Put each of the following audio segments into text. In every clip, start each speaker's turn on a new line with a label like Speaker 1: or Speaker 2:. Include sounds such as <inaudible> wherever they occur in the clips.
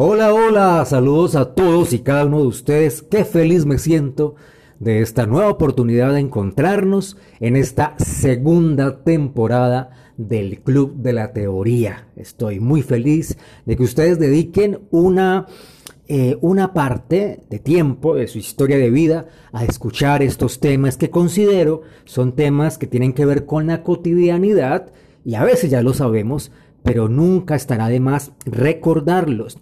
Speaker 1: Hola, hola, saludos a todos y cada uno de ustedes. Qué feliz me siento de esta nueva oportunidad de encontrarnos en esta segunda temporada del Club de la Teoría. Estoy muy feliz de que ustedes dediquen una, eh, una parte de tiempo de su historia de vida a escuchar estos temas que considero son temas que tienen que ver con la cotidianidad y a veces ya lo sabemos, pero nunca estará de más recordarlos.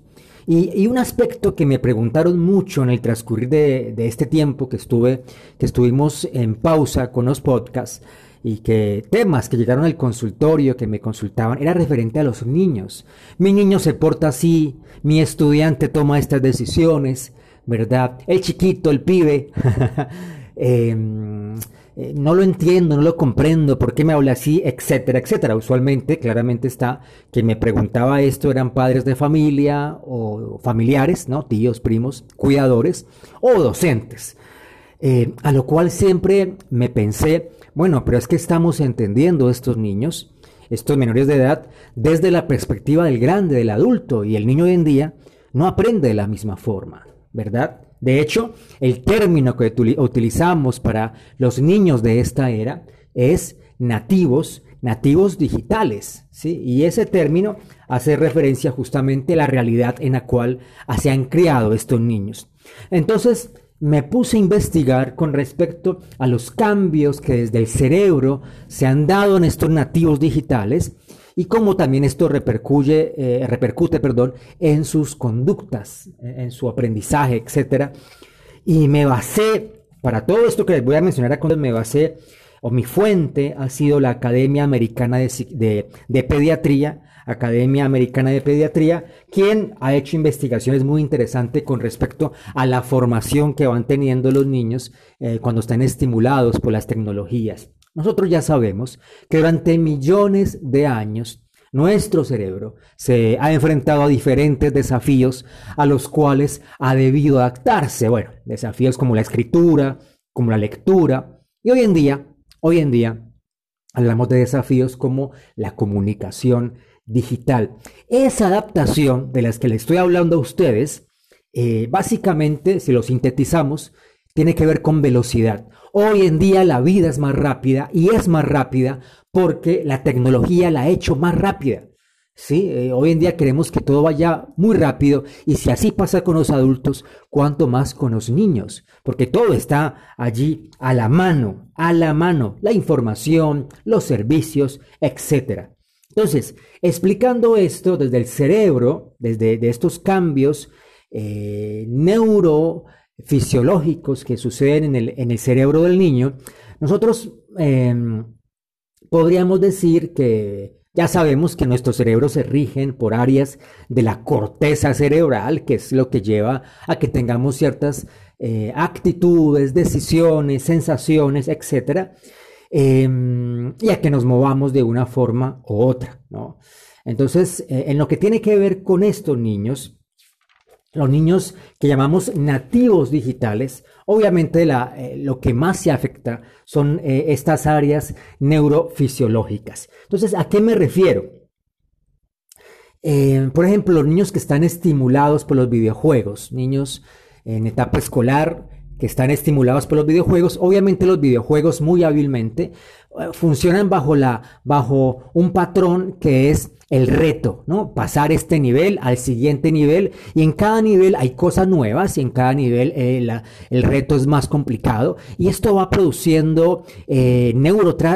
Speaker 1: Y, un aspecto que me preguntaron mucho en el transcurrir de, este tiempo que estuve, que estuvimos en pausa con los podcasts, y que temas que llegaron al consultorio, que me consultaban, era referente a los niños. Mi niño se porta así, mi estudiante toma estas decisiones, ¿verdad? El chiquito, el pibe. <laughs> Em, eh, no lo entiendo, no lo comprendo, por qué me habla así, etcétera, etcétera. Usualmente, claramente está, que me preguntaba esto eran padres de familia o familiares, ¿no? Tíos, primos, cuidadores o docentes. Eh, a lo cual siempre me pensé, bueno, pero es que estamos entendiendo estos niños, estos menores de edad, desde la perspectiva del grande, del adulto, y el niño hoy en día no aprende de la misma forma, ¿verdad? De hecho, el término que utilizamos para los niños de esta era es nativos, nativos digitales, ¿sí? Y ese término hace referencia justamente a la realidad en la cual se han criado estos niños. Entonces, me puse a investigar con respecto a los cambios que desde el cerebro se han dado en estos nativos digitales y cómo también esto repercute, eh, repercute perdón, en sus conductas, en su aprendizaje, etc. Y me basé, para todo esto que les voy a mencionar a me basé, o mi fuente ha sido la Academia Americana de, Pediatría, Academia Americana de Pediatría, quien ha hecho investigaciones muy interesantes con respecto a la formación que van teniendo los niños eh, cuando están estimulados por las tecnologías. Nosotros ya sabemos que durante millones de años nuestro cerebro se ha enfrentado a diferentes desafíos a los cuales ha debido adaptarse. Bueno, desafíos como la escritura, como la lectura. Y hoy en día, hoy en día, hablamos de desafíos como la comunicación digital. Esa adaptación de las que le estoy hablando a ustedes, eh, básicamente, si lo sintetizamos, tiene que ver con velocidad. Hoy en día la vida es más rápida y es más rápida porque la tecnología la ha hecho más rápida. ¿sí? Eh, hoy en día queremos que todo vaya muy rápido y si así pasa con los adultos, cuanto más con los niños, porque todo está allí a la mano, a la mano, la información, los servicios, etc. Entonces, explicando esto desde el cerebro, desde de estos cambios eh, neuro fisiológicos que suceden en el, en el cerebro del niño, nosotros em, podríamos decir que ya sabemos que nuestros cerebros se rigen por áreas de la corteza cerebral, que es lo que lleva a que tengamos ciertas eh, actitudes, decisiones, sensaciones, etc. Em, y a que nos movamos de una forma u otra. ¿no? Entonces, eh, en lo que tiene que ver con estos niños, los niños que llamamos nativos digitales, obviamente eh, lo que más se afecta son eh, estas áreas neurofisiológicas. Entonces, ¿a qué me refiero? Eh, por ejemplo, los niños que están estimulados por los videojuegos, niños en etapa escolar que están estimulados por los videojuegos, obviamente los videojuegos muy hábilmente funcionan bajo, la, bajo un patrón que es el reto, ¿no? Pasar este nivel al siguiente nivel. Y en cada nivel hay cosas nuevas y en cada nivel eh, el reto es más complicado. Y esto va produciendo eh,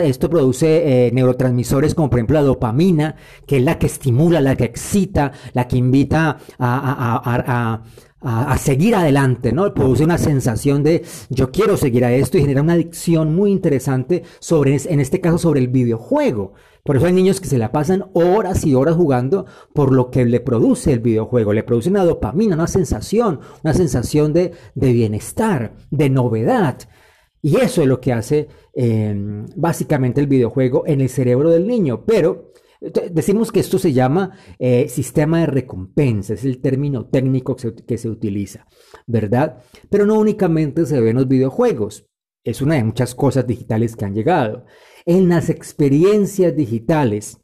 Speaker 1: esto produce eh, neurotransmisores como por ejemplo la dopamina, que es la que estimula, la que excita, la que invita a seguir adelante, ¿no? Produce una sensación de yo quiero seguir a esto y genera una adicción muy interesante sobre, en este caso, sobre el videojuego. Por eso hay niños que se la pasan horas y horas jugando por lo que le produce el videojuego. Le produce una dopamina, una sensación, una sensación de, bienestar, de novedad. Y eso es lo que hace em, básicamente el videojuego en el cerebro del niño. Pero decimos que esto se llama eh, sistema de recompensa, es el término técnico que se, utiliza, ¿verdad? Pero no únicamente se ve en los videojuegos. Es una de muchas cosas digitales que han llegado en las experiencias digitales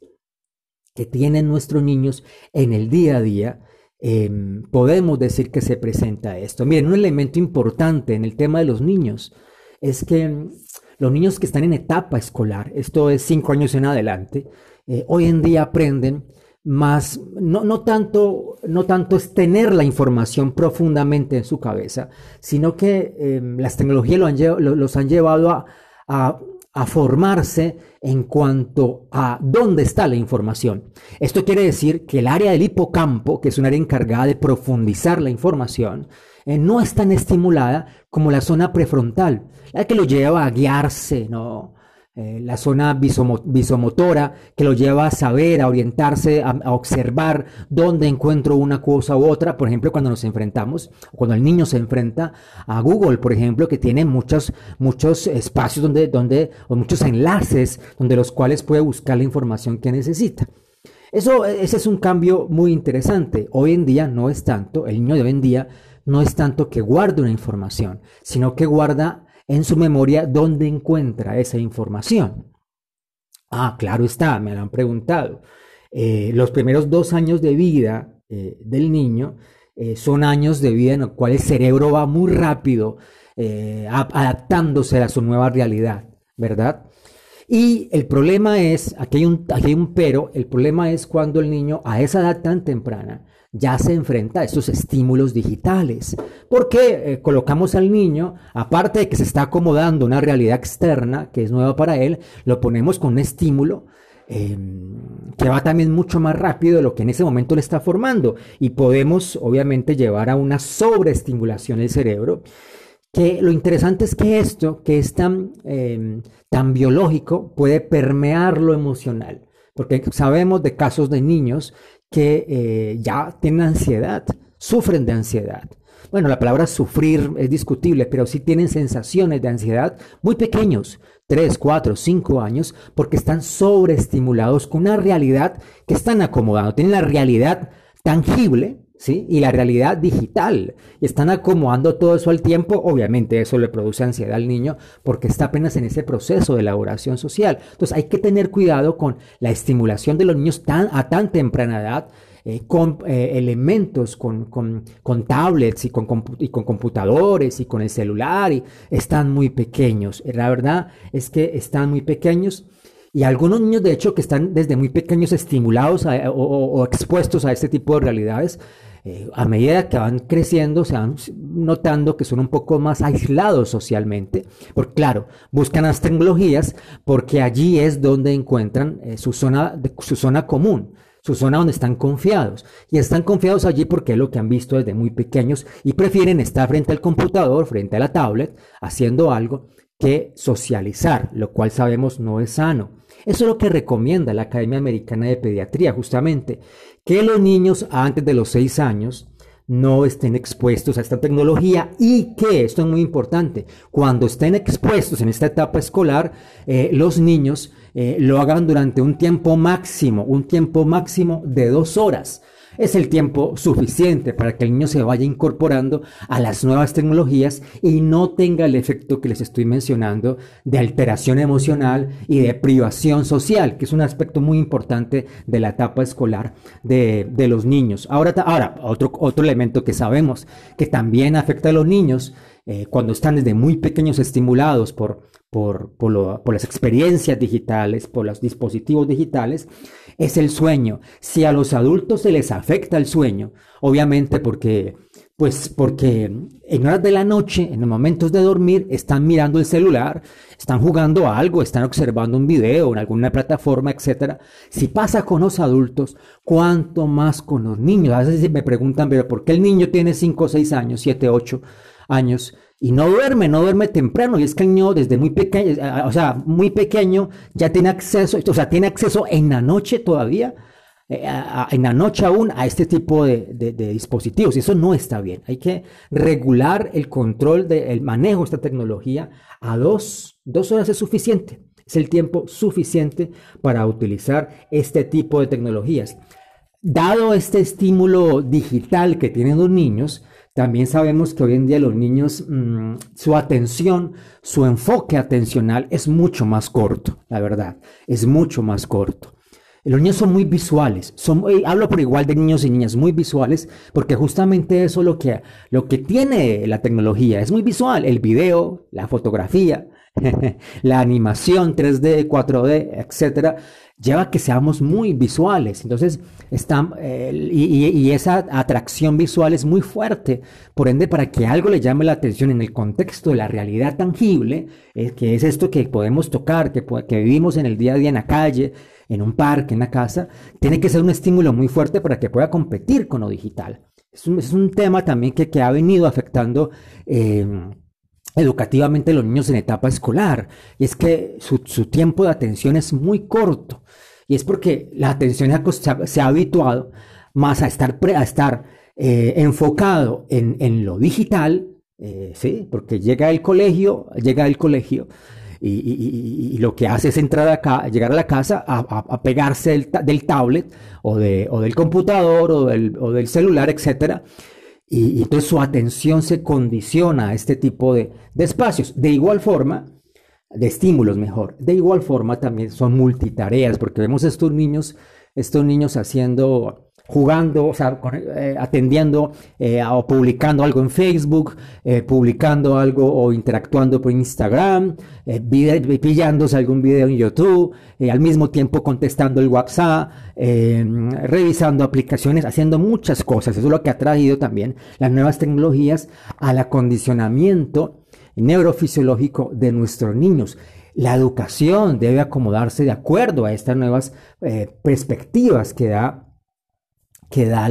Speaker 1: que tienen nuestros niños en el día a día, em, podemos decir que se presenta esto. Miren, un elemento importante en el tema de los niños es que mm, los niños que están en etapa escolar, esto es cinco años en adelante, eh, hoy en día aprenden más, no, no, tanto, no tanto es tener la información profundamente en su cabeza, sino que em, las tecnologías los han llevado a, a, formarse en cuanto a dónde está la información. Esto quiere decir que el área del hipocampo, que es un área encargada de profundizar la información, eh, no es tan estimulada como la zona prefrontal, la que lo lleva a guiarse, ¿no? Eh, la zona visomotora que lo lleva a saber, a orientarse, a, observar dónde encuentro una cosa u otra. Por ejemplo, cuando nos enfrentamos, cuando el niño se enfrenta a Google, por ejemplo, que tiene muchos, muchos espacios donde, donde, o muchos enlaces donde los cuales puede buscar la información que necesita. Eso, ese es un cambio muy interesante. Hoy en día no es tanto, el niño de hoy en día no es tanto que guarde una información, sino que guarda en su memoria dónde encuentra esa información. Ah, claro está, me lo han preguntado. Eh, los primeros dos años de vida eh, del niño eh, son años de vida en los cuales el cerebro va muy rápido adaptándose a su nueva realidad, ¿verdad? Y el problema es, aquí hay, un, aquí hay un pero, el problema es cuando el niño a esa edad tan temprana ya se enfrenta a estos estímulos digitales. Porque eh, colocamos al niño, aparte de que se está acomodando una realidad externa que es nueva para él, lo ponemos con un estímulo em, que va también mucho más rápido de lo que en ese momento le está formando. Y podemos, obviamente, llevar a una sobreestimulación del cerebro. Que lo interesante es que esto, que es tan, em, tan biológico, puede permear lo emocional. Porque sabemos de casos de niños que eh, ya tienen ansiedad, sufren de ansiedad. Bueno, la palabra sufrir es discutible, pero sí tienen sensaciones de ansiedad muy pequeños, 3, 4, 5 años, porque están sobreestimulados con una realidad que están acomodando. Tienen la realidad tangible, ¿sí? Y la realidad digital. Y están acomodando todo eso al tiempo. Obviamente eso le produce ansiedad al niño porque está apenas en ese proceso de elaboración social. Entonces hay que tener cuidado con la estimulación de los niños tan, a tan temprana edad. Eh, con eh, elementos, con, con, tablets y con, con computadores y con el celular, y están muy pequeños. La verdad es que están muy pequeños y algunos niños, de hecho, que están desde muy pequeños estimulados o, expuestos a este tipo de realidades, a medida que van creciendo, se van notando que son un poco más aislados socialmente, porque claro, buscan las tecnologías porque allí es donde encuentran eh, su, zona, su zona común, su zona donde están confiados. Y están confiados allí porque es lo que han visto desde muy pequeños y prefieren estar frente al computador, frente a la tablet, haciendo algo que socializar, lo cual sabemos no es sano. Eso es lo que recomienda la Academia Americana de Pediatría, justamente, que los niños antes de los seis años no estén expuestos a esta tecnología y que, esto es muy importante, cuando estén expuestos en esta etapa escolar, eh, los niños eh, lo hagan durante un tiempo máximo, un tiempo máximo de dos horas es el tiempo suficiente para que el niño se vaya incorporando a las nuevas tecnologías y no tenga el efecto que les estoy mencionando de alteración emocional y de privación social, que es un aspecto muy importante de la etapa escolar de, los niños. Ahora, ahora otro, otro elemento que sabemos que también afecta a los niños eh, cuando están desde muy pequeños estimulados por, por, por, las experiencias digitales, por los dispositivos digitales, es el sueño. Si a los adultos se les afecta el sueño, obviamente porque, pues porque en horas de la noche, en los momentos de dormir, están mirando el celular, están jugando a algo, están observando un video en alguna plataforma, etc. Si pasa con los adultos, ¿cuánto más con los niños? A veces me preguntan, pero ¿por qué el niño tiene 5, 6 años, 7, 8? años y no duerme, no duerme temprano. Y es que el niño desde muy pequeño, eh, o sea, muy pequeño ya tiene acceso, o sea, tiene acceso en la noche todavía, eh, en la noche aún a este tipo de, dispositivos. Y eso no está bien. Hay que regular el control del manejo de esta tecnología a dos, dos horas es suficiente. Es el tiempo suficiente para utilizar este tipo de tecnologías. Dado este estímulo digital que tienen los niños, también sabemos que hoy en día los niños, mm, su atención, su enfoque atencional es mucho más corto, la verdad, es mucho más corto. los niños son muy visuales, son, eh, hablo por igual de niños y niñas muy visuales, porque justamente eso es lo que, lo que tiene la tecnología, es muy visual, el video, la fotografía, <laughs> la animación 3D, 4D, etcétera, lleva a que seamos muy visuales. Entonces, está, eh, y, esa atracción visual es muy fuerte. Por ende, para que algo le llame la atención en el contexto de la realidad tangible, eh, que es esto que podemos tocar, que, que vivimos en el día a día en la calle, en un parque, en la casa, tiene que ser un estímulo muy fuerte para que pueda competir con lo digital. Es un, es un tema también que, que, ha venido afectando. Eh, educativamente los niños en etapa escolar. Y es que su, tiempo de atención es muy corto. Y es porque la atención se ha, habituado más a estar, a estar eh, enfocado en, lo digital, eh, ¿sí? Porque llega el colegio, llega el colegio y, lo que hace es entrar acá, llegar a la casa a, pegarse del, tablet o, de, o del computador o del, o del celular, etcétera y, entonces su atención se condiciona a este tipo de, espacios. De igual forma, de estímulos mejor, de igual forma también son multitareas, porque vemos estos niños, estos niños haciendo jugando, o sea, eh, atendiendo eh, o publicando algo en Facebook, eh, publicando algo o interactuando por Instagram, pillándose algún video en YouTube, al mismo tiempo contestando el WhatsApp, revisando aplicaciones, haciendo muchas cosas. Eso es lo que ha traído también las nuevas tecnologías al acondicionamiento neurofisiológico de nuestros niños. La educación debe acomodarse de acuerdo a estas nuevas perspectivas que da que da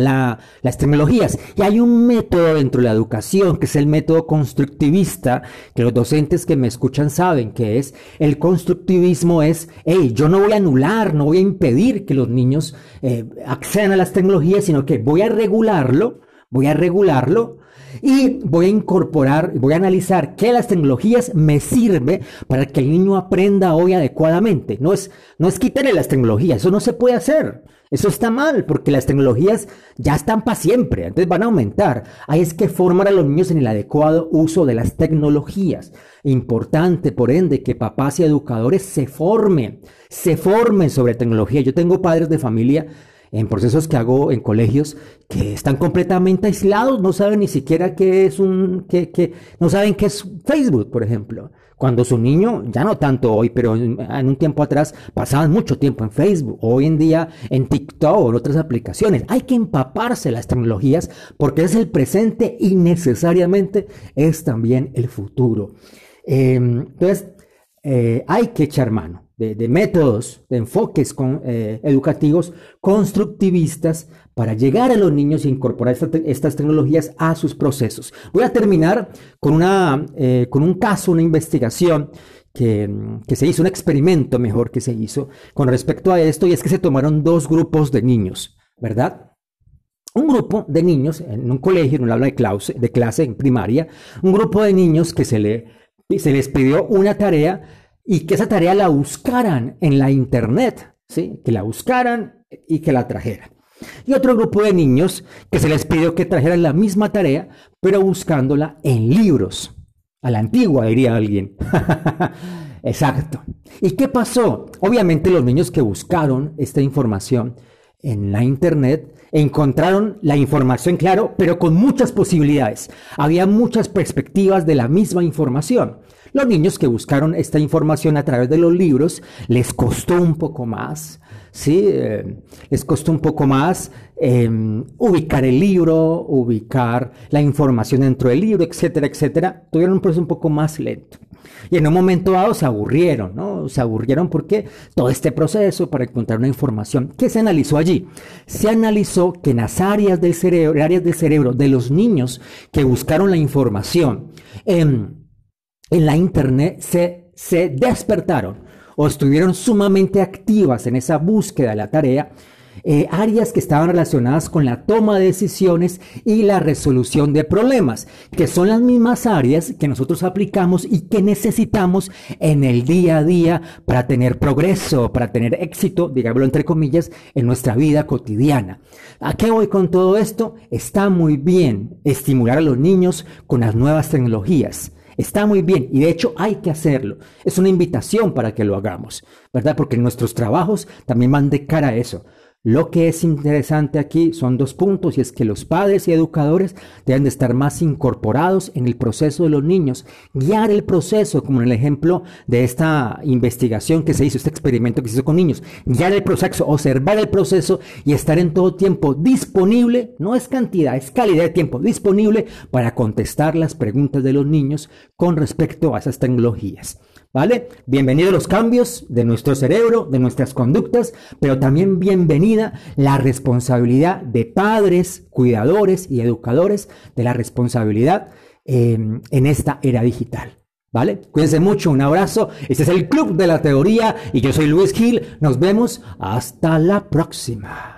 Speaker 1: las tecnologías. Y hay un método dentro de la educación, que es el método constructivista, que los docentes que me escuchan saben que es. El constructivismo es, hey, yo no voy a anular, no voy a impedir que los niños eh, accedan a las tecnologías, sino que voy a regularlo, voy a regularlo y voy a incorporar, voy a analizar qué las tecnologías me sirve para que el niño aprenda hoy adecuadamente. No es, no es quitarle las tecnologías, eso no se puede hacer. Eso está mal porque las tecnologías ya están para siempre, entonces van a aumentar. Ahí es que formar a los niños en el adecuado uso de las tecnologías. Importante, por ende, que papás y educadores se formen, se formen sobre tecnología. Yo tengo padres de familia en procesos que hago en colegios que están completamente aislados, no saben ni siquiera qué es un, que, que, no saben qué es Facebook, por ejemplo. Cuando su niño, ya no tanto hoy, pero en, un tiempo atrás, pasaban mucho tiempo en Facebook, hoy en día en TikTok o en otras aplicaciones. Hay que empaparse las tecnologías porque es el presente y necesariamente es también el futuro. Em, entonces, eh, hay que echar mano de, métodos, de enfoques eh, educativos constructivistas para llegar a los niños e incorporar estas tecnologías a sus procesos. Voy a terminar con, una, eh, con un caso, una investigación que, que, se hizo, un experimento mejor que se hizo con respecto a esto, y es que se tomaron dos grupos de niños, ¿verdad? Un grupo de niños en un colegio, en un aula de clase, de clase en primaria, un grupo de niños que se, le, se les pidió una tarea y que esa tarea la buscaran en la internet, ¿sí? que la buscaran y que la trajeran. Y otro grupo de niños que se les pidió que trajeran la misma tarea, pero buscándola en libros. A la antigua, diría alguien. <laughs> Exacto. ¿Y qué pasó? Obviamente los niños que buscaron esta información en la internet encontraron la información, claro, pero con muchas posibilidades. Había muchas perspectivas de la misma información. Los niños que buscaron esta información a través de los libros les costó un poco más, ¿sí? Eh, les costó un poco más em, ubicar el libro, ubicar la información dentro del libro, etcétera, etcétera. Tuvieron un proceso un poco más lento. Y en un momento dado se aburrieron, ¿no? Se aburrieron porque todo este proceso para encontrar una información, ¿qué se analizó allí? Se analizó que en las áreas del cerebro, áreas del cerebro de los niños que buscaron la información, em, en la Internet se, se despertaron o estuvieron sumamente activas en esa búsqueda de la tarea, eh, áreas que estaban relacionadas con la toma de decisiones y la resolución de problemas, que son las mismas áreas que nosotros aplicamos y que necesitamos en el día a día para tener progreso, para tener éxito, digámoslo entre comillas, en nuestra vida cotidiana. ¿A qué voy con todo esto? Está muy bien estimular a los niños con las nuevas tecnologías Está muy bien y de hecho hay que hacerlo. Es una invitación para que lo hagamos, ¿verdad? Porque nuestros trabajos también van de cara a eso. Lo que es interesante aquí son dos puntos y es que los padres y educadores deben de estar más incorporados en el proceso de los niños, guiar el proceso, como en el ejemplo de esta investigación que se hizo, este experimento que se hizo con niños, guiar el proceso, observar el proceso y estar en todo tiempo disponible, no es cantidad, es calidad de tiempo disponible para contestar las preguntas de los niños con respecto a esas tecnologías. ¿Vale? Bienvenidos los cambios de nuestro cerebro, de nuestras conductas, pero también bienvenida la responsabilidad de padres, cuidadores y educadores, de la responsabilidad em, en esta era digital. ¿Vale? Cuídense mucho, un abrazo. Este es el Club de la Teoría y yo soy Luis Gil. Nos vemos hasta la próxima.